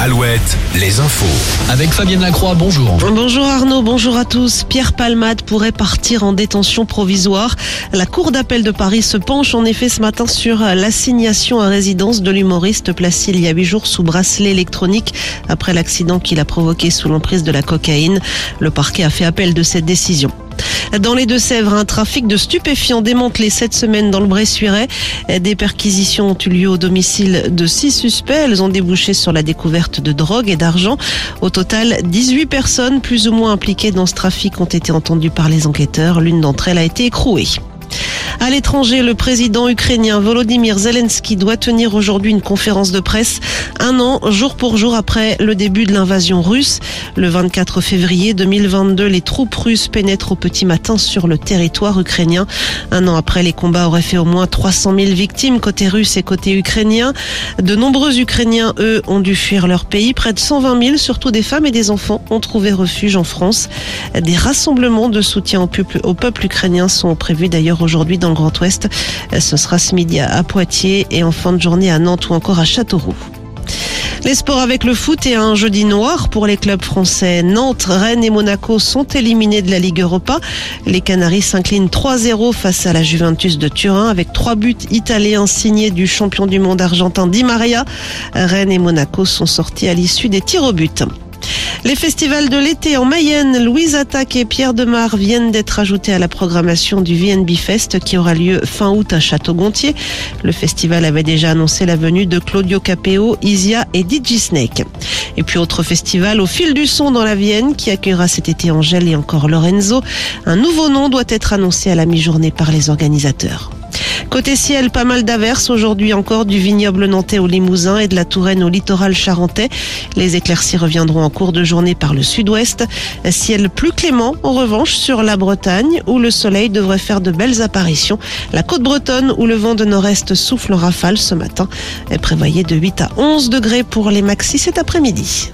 Alouette, les infos. Avec Fabienne Lacroix, bonjour. Bonjour Arnaud, bonjour à tous. Pierre Palmade pourrait partir en détention provisoire. La Cour d'appel de Paris se penche en effet ce matin sur l'assignation à résidence de l'humoriste placé il y a huit jours sous bracelet électronique après l'accident qu'il a provoqué sous l'emprise de la cocaïne. Le parquet a fait appel de cette décision. Dans les Deux-Sèvres, un trafic de stupéfiants démantelé cette semaine dans le Bressuiret. Des perquisitions ont eu lieu au domicile de six suspects. Elles ont débouché sur la découverte de drogue et d'argent. Au total, 18 personnes plus ou moins impliquées dans ce trafic ont été entendues par les enquêteurs. L'une d'entre elles a été écrouée. À l'étranger, le président ukrainien Volodymyr Zelensky doit tenir aujourd'hui une conférence de presse un an, jour pour jour après le début de l'invasion russe. Le 24 février 2022, les troupes russes pénètrent au petit matin sur le territoire ukrainien. Un an après, les combats auraient fait au moins 300 000 victimes côté russe et côté ukrainien. De nombreux Ukrainiens, eux, ont dû fuir leur pays. Près de 120 000, surtout des femmes et des enfants, ont trouvé refuge en France. Des rassemblements de soutien au peuple, ukrainien sont prévus d'ailleurs aujourd'hui dans le Grand Ouest. Ce sera ce midi à Poitiers et en fin de journée à Nantes ou encore à Châteauroux. Les sports avec le foot et un jeudi noir pour les clubs français. Nantes, Rennes et Monaco sont éliminés de la Ligue Europa. Les Canaries s'inclinent 3-0 face à la Juventus de Turin avec trois buts italiens signés du champion du monde argentin Di Maria. Rennes et Monaco sont sortis à l'issue des tirs au but. Les festivals de l'été en Mayenne, Louise Attaque et Pierre Demar viennent d'être ajoutés à la programmation du VNB Fest qui aura lieu fin août à Château-Gontier. Le festival avait déjà annoncé la venue de Claudio Capeo, Isia et DJ Snake. Et puis autre festival au fil du son dans la Vienne qui accueillera cet été Angèle et encore Lorenzo. Un nouveau nom doit être annoncé à la mi-journée par les organisateurs. Côté ciel, pas mal d'averses aujourd'hui encore du vignoble nantais au Limousin et de la Touraine au littoral charentais. Les éclaircies reviendront en cours de journée par le sud-ouest. Ciel plus clément en revanche sur la Bretagne où le soleil devrait faire de belles apparitions. La côte bretonne où le vent de nord-est souffle en rafale ce matin est prévoyé de 8 à 11 degrés pour les maxis cet après-midi.